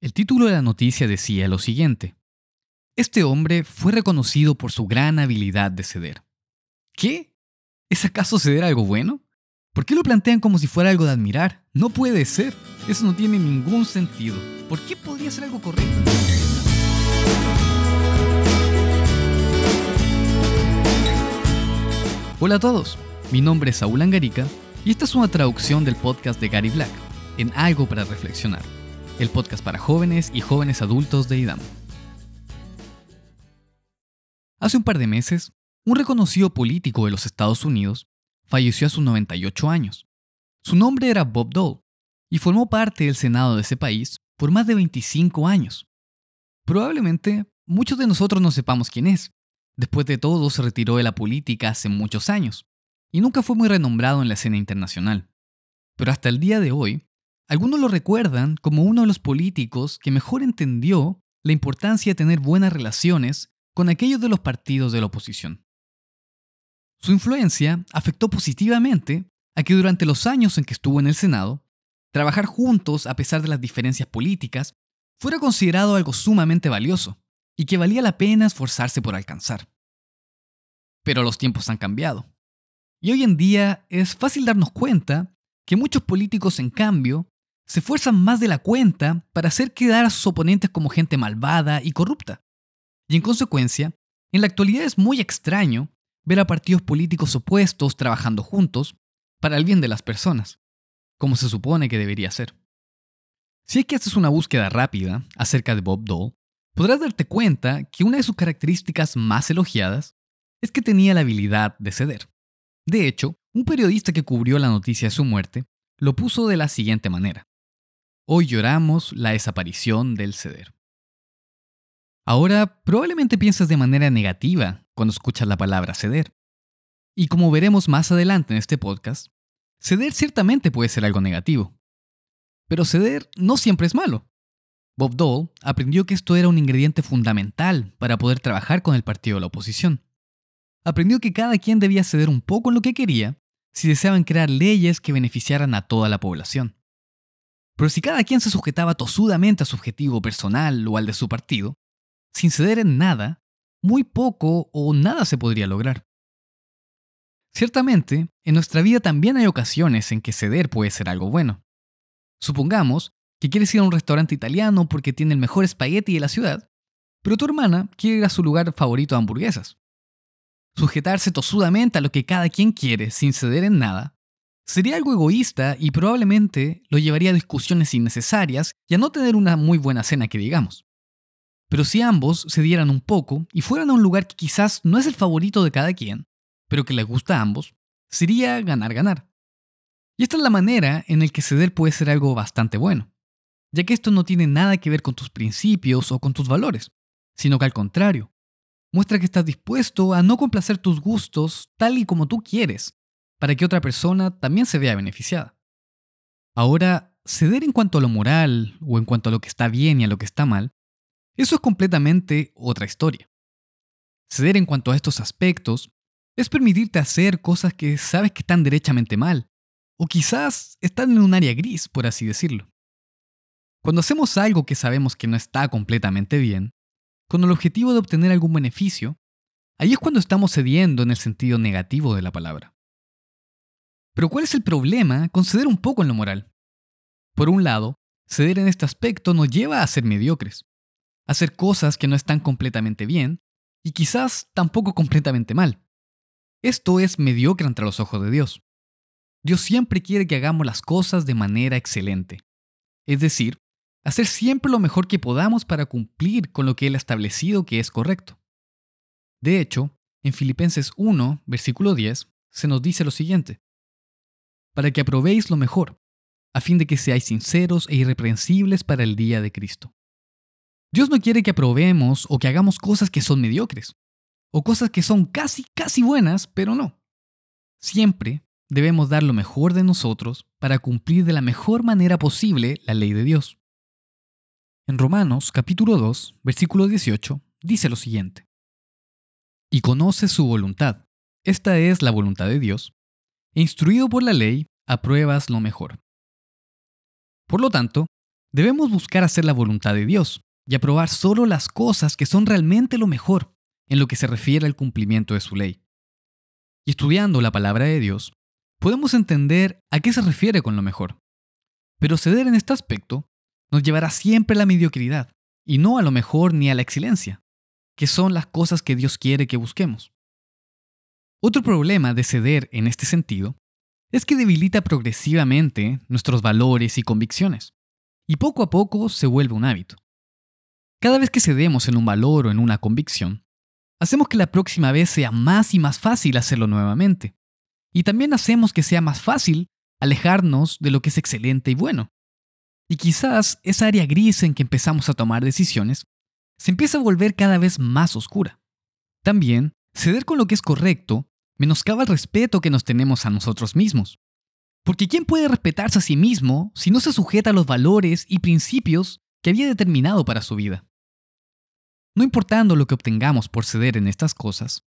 El título de la noticia decía lo siguiente. Este hombre fue reconocido por su gran habilidad de ceder. ¿Qué? ¿Es acaso ceder algo bueno? ¿Por qué lo plantean como si fuera algo de admirar? No puede ser. Eso no tiene ningún sentido. ¿Por qué podría ser algo correcto? Hola a todos. Mi nombre es Saúl Angarica y esta es una traducción del podcast de Gary Black, en Algo para Reflexionar, el podcast para jóvenes y jóvenes adultos de IDAM. Hace un par de meses, un reconocido político de los Estados Unidos falleció a sus 98 años. Su nombre era Bob Dole y formó parte del Senado de ese país por más de 25 años. Probablemente muchos de nosotros no sepamos quién es. Después de todo, se retiró de la política hace muchos años y nunca fue muy renombrado en la escena internacional. Pero hasta el día de hoy, algunos lo recuerdan como uno de los políticos que mejor entendió la importancia de tener buenas relaciones con aquellos de los partidos de la oposición. Su influencia afectó positivamente a que durante los años en que estuvo en el Senado, trabajar juntos a pesar de las diferencias políticas fuera considerado algo sumamente valioso y que valía la pena esforzarse por alcanzar. Pero los tiempos han cambiado. Y hoy en día es fácil darnos cuenta que muchos políticos, en cambio, se esfuerzan más de la cuenta para hacer quedar a sus oponentes como gente malvada y corrupta. Y en consecuencia, en la actualidad es muy extraño ver a partidos políticos opuestos trabajando juntos para el bien de las personas, como se supone que debería ser. Si es que haces una búsqueda rápida acerca de Bob Dole, podrás darte cuenta que una de sus características más elogiadas es que tenía la habilidad de ceder. De hecho, un periodista que cubrió la noticia de su muerte lo puso de la siguiente manera. Hoy lloramos la desaparición del ceder. Ahora, probablemente piensas de manera negativa cuando escuchas la palabra ceder. Y como veremos más adelante en este podcast, ceder ciertamente puede ser algo negativo. Pero ceder no siempre es malo. Bob Dole aprendió que esto era un ingrediente fundamental para poder trabajar con el partido de la oposición. Aprendió que cada quien debía ceder un poco en lo que quería si deseaban crear leyes que beneficiaran a toda la población. Pero si cada quien se sujetaba tosudamente a su objetivo personal o al de su partido, sin ceder en nada, muy poco o nada se podría lograr. Ciertamente, en nuestra vida también hay ocasiones en que ceder puede ser algo bueno. Supongamos que quieres ir a un restaurante italiano porque tiene el mejor espagueti de la ciudad, pero tu hermana quiere ir a su lugar favorito de hamburguesas. Sujetarse tosudamente a lo que cada quien quiere sin ceder en nada sería algo egoísta y probablemente lo llevaría a discusiones innecesarias y a no tener una muy buena cena que digamos. Pero si ambos se dieran un poco y fueran a un lugar que quizás no es el favorito de cada quien, pero que les gusta a ambos, sería ganar-ganar. Y esta es la manera en la que ceder puede ser algo bastante bueno, ya que esto no tiene nada que ver con tus principios o con tus valores, sino que al contrario, muestra que estás dispuesto a no complacer tus gustos tal y como tú quieres, para que otra persona también se vea beneficiada. Ahora, ceder en cuanto a lo moral o en cuanto a lo que está bien y a lo que está mal eso es completamente otra historia. Ceder en cuanto a estos aspectos es permitirte hacer cosas que sabes que están derechamente mal, o quizás están en un área gris, por así decirlo. Cuando hacemos algo que sabemos que no está completamente bien, con el objetivo de obtener algún beneficio, ahí es cuando estamos cediendo en el sentido negativo de la palabra. Pero ¿cuál es el problema con ceder un poco en lo moral? Por un lado, ceder en este aspecto nos lleva a ser mediocres hacer cosas que no están completamente bien y quizás tampoco completamente mal. Esto es mediocre entre los ojos de Dios. Dios siempre quiere que hagamos las cosas de manera excelente. Es decir, hacer siempre lo mejor que podamos para cumplir con lo que Él ha establecido que es correcto. De hecho, en Filipenses 1, versículo 10, se nos dice lo siguiente. Para que aprobéis lo mejor, a fin de que seáis sinceros e irreprensibles para el día de Cristo. Dios no quiere que aprobemos o que hagamos cosas que son mediocres, o cosas que son casi, casi buenas, pero no. Siempre debemos dar lo mejor de nosotros para cumplir de la mejor manera posible la ley de Dios. En Romanos capítulo 2, versículo 18, dice lo siguiente. Y conoce su voluntad. Esta es la voluntad de Dios. Instruido por la ley, apruebas lo mejor. Por lo tanto, debemos buscar hacer la voluntad de Dios y aprobar solo las cosas que son realmente lo mejor en lo que se refiere al cumplimiento de su ley. Y estudiando la palabra de Dios, podemos entender a qué se refiere con lo mejor. Pero ceder en este aspecto nos llevará siempre a la mediocridad, y no a lo mejor ni a la excelencia, que son las cosas que Dios quiere que busquemos. Otro problema de ceder en este sentido es que debilita progresivamente nuestros valores y convicciones, y poco a poco se vuelve un hábito. Cada vez que cedemos en un valor o en una convicción, hacemos que la próxima vez sea más y más fácil hacerlo nuevamente, y también hacemos que sea más fácil alejarnos de lo que es excelente y bueno. Y quizás esa área gris en que empezamos a tomar decisiones se empieza a volver cada vez más oscura. También, ceder con lo que es correcto menoscaba el respeto que nos tenemos a nosotros mismos. Porque ¿quién puede respetarse a sí mismo si no se sujeta a los valores y principios que había determinado para su vida? No importando lo que obtengamos por ceder en estas cosas,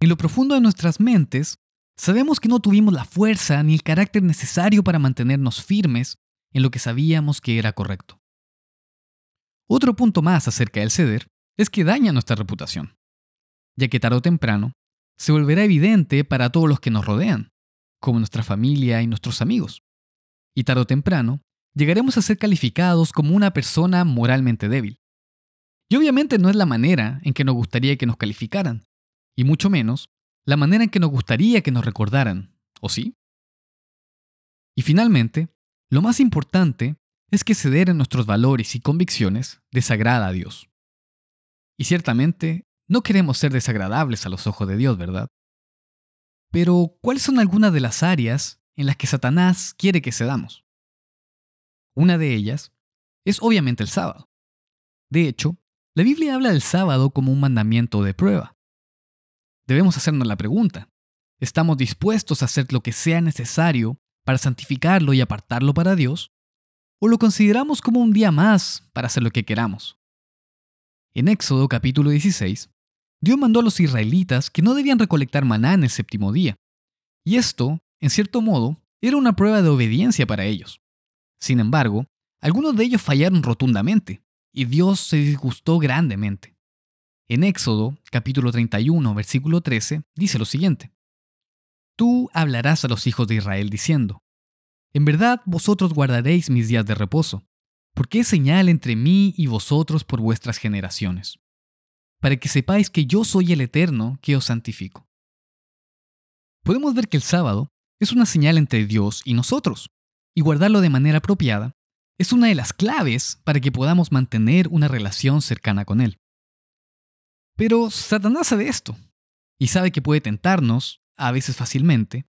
en lo profundo de nuestras mentes, sabemos que no tuvimos la fuerza ni el carácter necesario para mantenernos firmes en lo que sabíamos que era correcto. Otro punto más acerca del ceder es que daña nuestra reputación, ya que tarde o temprano se volverá evidente para todos los que nos rodean, como nuestra familia y nuestros amigos. Y tarde o temprano, llegaremos a ser calificados como una persona moralmente débil. Y obviamente no es la manera en que nos gustaría que nos calificaran, y mucho menos la manera en que nos gustaría que nos recordaran, ¿o sí? Y finalmente, lo más importante es que ceder en nuestros valores y convicciones desagrada a Dios. Y ciertamente, no queremos ser desagradables a los ojos de Dios, ¿verdad? Pero, ¿cuáles son algunas de las áreas en las que Satanás quiere que cedamos? Una de ellas es obviamente el sábado. De hecho, la Biblia habla del sábado como un mandamiento de prueba. Debemos hacernos la pregunta, ¿estamos dispuestos a hacer lo que sea necesario para santificarlo y apartarlo para Dios? ¿O lo consideramos como un día más para hacer lo que queramos? En Éxodo capítulo 16, Dios mandó a los israelitas que no debían recolectar maná en el séptimo día. Y esto, en cierto modo, era una prueba de obediencia para ellos. Sin embargo, algunos de ellos fallaron rotundamente, y Dios se disgustó grandemente. En Éxodo capítulo 31, versículo 13, dice lo siguiente. Tú hablarás a los hijos de Israel diciendo, En verdad vosotros guardaréis mis días de reposo, porque es señal entre mí y vosotros por vuestras generaciones, para que sepáis que yo soy el Eterno que os santifico. Podemos ver que el sábado es una señal entre Dios y nosotros, y guardarlo de manera apropiada es una de las claves para que podamos mantener una relación cercana con Él. Pero Satanás sabe esto, y sabe que puede tentarnos a veces fácilmente,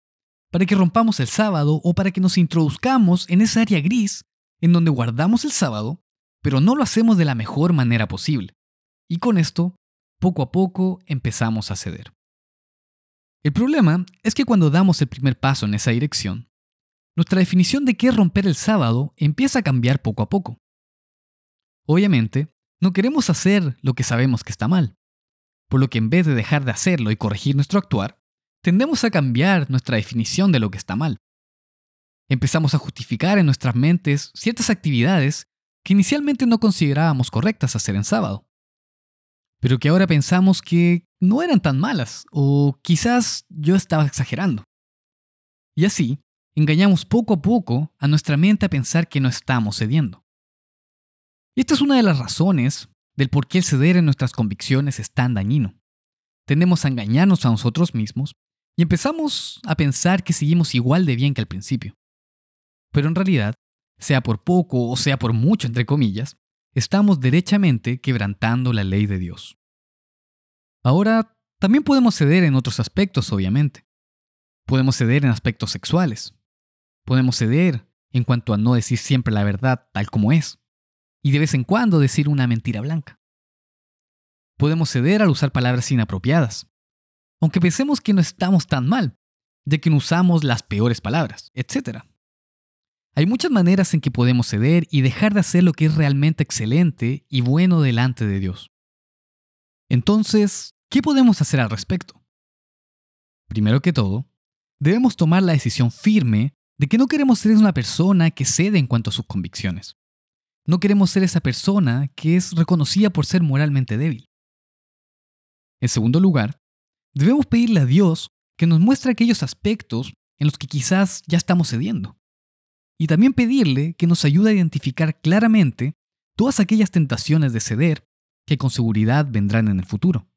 para que rompamos el sábado o para que nos introduzcamos en esa área gris en donde guardamos el sábado, pero no lo hacemos de la mejor manera posible. Y con esto, poco a poco empezamos a ceder. El problema es que cuando damos el primer paso en esa dirección, nuestra definición de qué es romper el sábado empieza a cambiar poco a poco. Obviamente, no queremos hacer lo que sabemos que está mal, por lo que en vez de dejar de hacerlo y corregir nuestro actuar, tendemos a cambiar nuestra definición de lo que está mal. Empezamos a justificar en nuestras mentes ciertas actividades que inicialmente no considerábamos correctas hacer en sábado, pero que ahora pensamos que no eran tan malas o quizás yo estaba exagerando. Y así, engañamos poco a poco a nuestra mente a pensar que no estamos cediendo. Y esta es una de las razones del por qué el ceder en nuestras convicciones es tan dañino. Tendemos a engañarnos a nosotros mismos y empezamos a pensar que seguimos igual de bien que al principio. Pero en realidad, sea por poco o sea por mucho, entre comillas, estamos derechamente quebrantando la ley de Dios. Ahora, también podemos ceder en otros aspectos, obviamente. Podemos ceder en aspectos sexuales. Podemos ceder en cuanto a no decir siempre la verdad tal como es. Y de vez en cuando decir una mentira blanca. Podemos ceder al usar palabras inapropiadas aunque pensemos que no estamos tan mal, de que no usamos las peores palabras, etc. Hay muchas maneras en que podemos ceder y dejar de hacer lo que es realmente excelente y bueno delante de Dios. Entonces, ¿qué podemos hacer al respecto? Primero que todo, debemos tomar la decisión firme de que no queremos ser una persona que cede en cuanto a sus convicciones. No queremos ser esa persona que es reconocida por ser moralmente débil. En segundo lugar, debemos pedirle a Dios que nos muestre aquellos aspectos en los que quizás ya estamos cediendo. Y también pedirle que nos ayude a identificar claramente todas aquellas tentaciones de ceder que con seguridad vendrán en el futuro.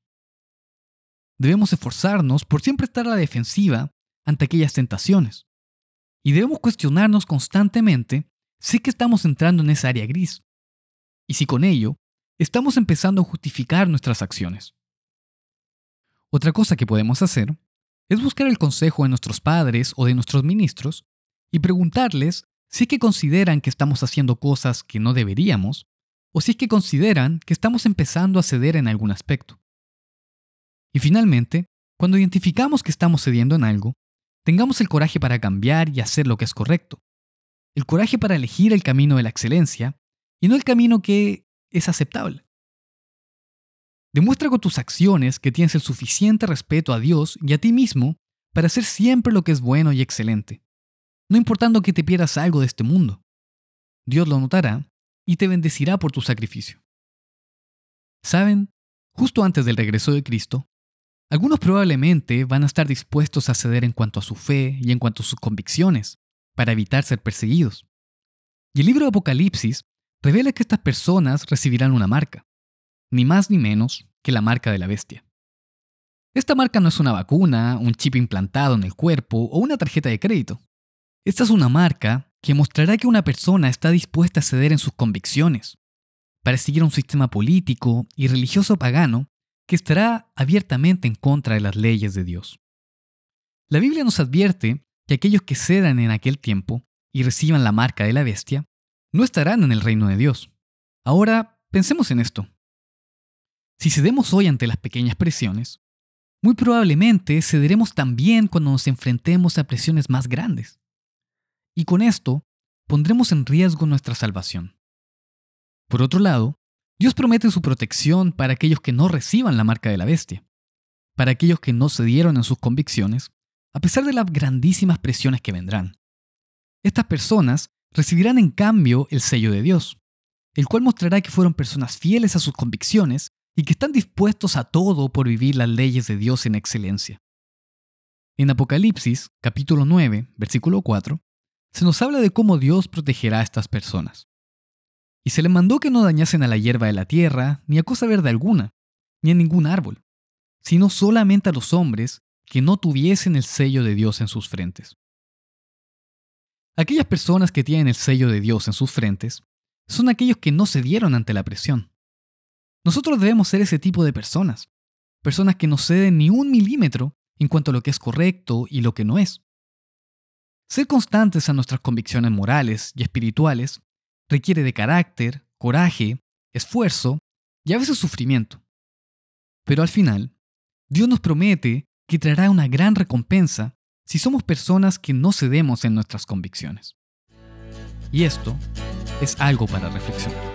Debemos esforzarnos por siempre estar a la defensiva ante aquellas tentaciones. Y debemos cuestionarnos constantemente si que estamos entrando en esa área gris. Y si con ello estamos empezando a justificar nuestras acciones. Otra cosa que podemos hacer es buscar el consejo de nuestros padres o de nuestros ministros y preguntarles si es que consideran que estamos haciendo cosas que no deberíamos o si es que consideran que estamos empezando a ceder en algún aspecto. Y finalmente, cuando identificamos que estamos cediendo en algo, tengamos el coraje para cambiar y hacer lo que es correcto. El coraje para elegir el camino de la excelencia y no el camino que es aceptable. Demuestra con tus acciones que tienes el suficiente respeto a Dios y a ti mismo para hacer siempre lo que es bueno y excelente, no importando que te pierdas algo de este mundo. Dios lo notará y te bendecirá por tu sacrificio. ¿Saben? Justo antes del regreso de Cristo, algunos probablemente van a estar dispuestos a ceder en cuanto a su fe y en cuanto a sus convicciones, para evitar ser perseguidos. Y el libro de Apocalipsis revela que estas personas recibirán una marca, ni más ni menos que la marca de la bestia. Esta marca no es una vacuna, un chip implantado en el cuerpo o una tarjeta de crédito. Esta es una marca que mostrará que una persona está dispuesta a ceder en sus convicciones, para seguir un sistema político y religioso pagano que estará abiertamente en contra de las leyes de Dios. La Biblia nos advierte que aquellos que cedan en aquel tiempo y reciban la marca de la bestia, no estarán en el reino de Dios. Ahora, pensemos en esto. Si cedemos hoy ante las pequeñas presiones, muy probablemente cederemos también cuando nos enfrentemos a presiones más grandes. Y con esto, pondremos en riesgo nuestra salvación. Por otro lado, Dios promete su protección para aquellos que no reciban la marca de la bestia, para aquellos que no cedieron en sus convicciones, a pesar de las grandísimas presiones que vendrán. Estas personas recibirán en cambio el sello de Dios, el cual mostrará que fueron personas fieles a sus convicciones y que están dispuestos a todo por vivir las leyes de Dios en excelencia. En Apocalipsis, capítulo 9, versículo 4, se nos habla de cómo Dios protegerá a estas personas. Y se le mandó que no dañasen a la hierba de la tierra, ni a cosa verde alguna, ni a ningún árbol, sino solamente a los hombres que no tuviesen el sello de Dios en sus frentes. Aquellas personas que tienen el sello de Dios en sus frentes son aquellos que no cedieron ante la presión. Nosotros debemos ser ese tipo de personas, personas que no ceden ni un milímetro en cuanto a lo que es correcto y lo que no es. Ser constantes a nuestras convicciones morales y espirituales requiere de carácter, coraje, esfuerzo y a veces sufrimiento. Pero al final, Dios nos promete que traerá una gran recompensa si somos personas que no cedemos en nuestras convicciones. Y esto es algo para reflexionar.